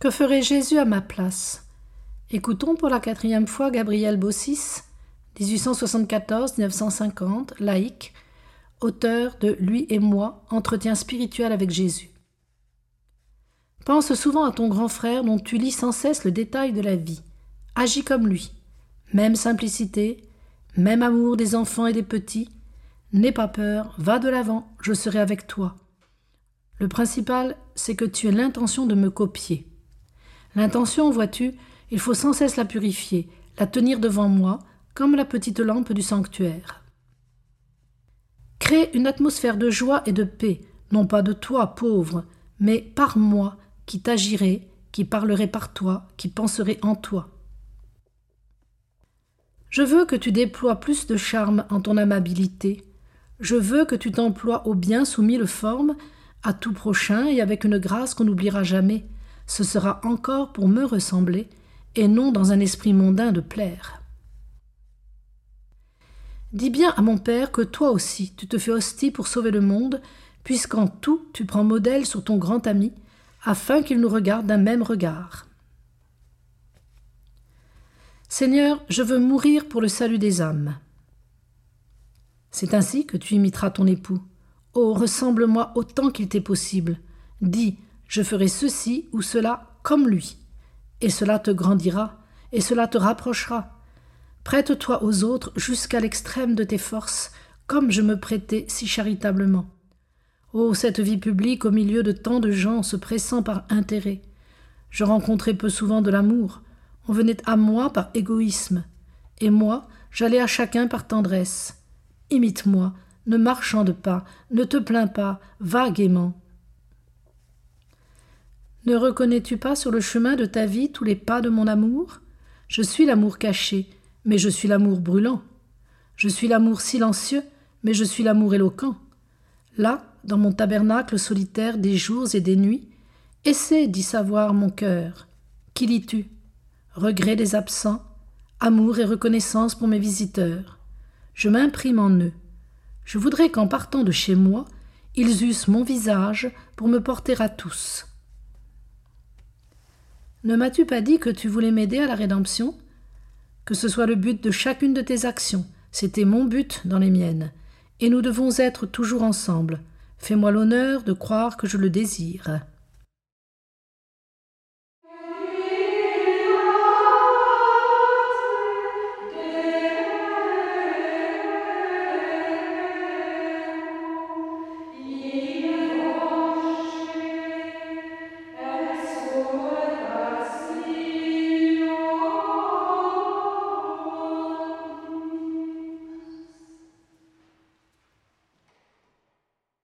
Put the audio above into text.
Que ferait Jésus à ma place? Écoutons pour la quatrième fois Gabriel Bossis, 1874-1950, laïque, auteur de Lui et moi, entretien spirituel avec Jésus. Pense souvent à ton grand frère dont tu lis sans cesse le détail de la vie. Agis comme lui. Même simplicité, même amour des enfants et des petits. N'aie pas peur, va de l'avant, je serai avec toi. Le principal, c'est que tu aies l'intention de me copier. L'intention, vois-tu, il faut sans cesse la purifier, la tenir devant moi, comme la petite lampe du sanctuaire. Crée une atmosphère de joie et de paix, non pas de toi, pauvre, mais par moi, qui t'agirai, qui parlerai par toi, qui penserai en toi. Je veux que tu déploies plus de charme en ton amabilité. Je veux que tu t'emploies au bien sous mille formes, à tout prochain et avec une grâce qu'on n'oubliera jamais. Ce sera encore pour me ressembler, et non dans un esprit mondain de plaire. Dis bien à mon père que toi aussi tu te fais hostie pour sauver le monde, puisqu'en tout tu prends modèle sur ton grand ami, afin qu'il nous regarde d'un même regard. Seigneur, je veux mourir pour le salut des âmes. C'est ainsi que tu imiteras ton époux. Oh, ressemble-moi autant qu'il t'est possible. Dis, je ferai ceci ou cela comme lui. Et cela te grandira, et cela te rapprochera. Prête-toi aux autres jusqu'à l'extrême de tes forces, comme je me prêtais si charitablement. Oh, cette vie publique au milieu de tant de gens se pressant par intérêt. Je rencontrais peu souvent de l'amour. On venait à moi par égoïsme. Et moi, j'allais à chacun par tendresse. Imite-moi, ne marchande pas, ne te plains pas, va gaiement. Ne reconnais-tu pas sur le chemin de ta vie tous les pas de mon amour? Je suis l'amour caché, mais je suis l'amour brûlant. Je suis l'amour silencieux, mais je suis l'amour éloquent. Là, dans mon tabernacle solitaire des jours et des nuits, essaie d'y savoir mon cœur. Qui lis-tu? Regret des absents, amour et reconnaissance pour mes visiteurs. Je m'imprime en eux. Je voudrais qu'en partant de chez moi, ils eussent mon visage pour me porter à tous. Ne m'as-tu pas dit que tu voulais m'aider à la rédemption? Que ce soit le but de chacune de tes actions, c'était mon but dans les miennes, et nous devons être toujours ensemble, Fais-moi l'honneur de croire que je le désire.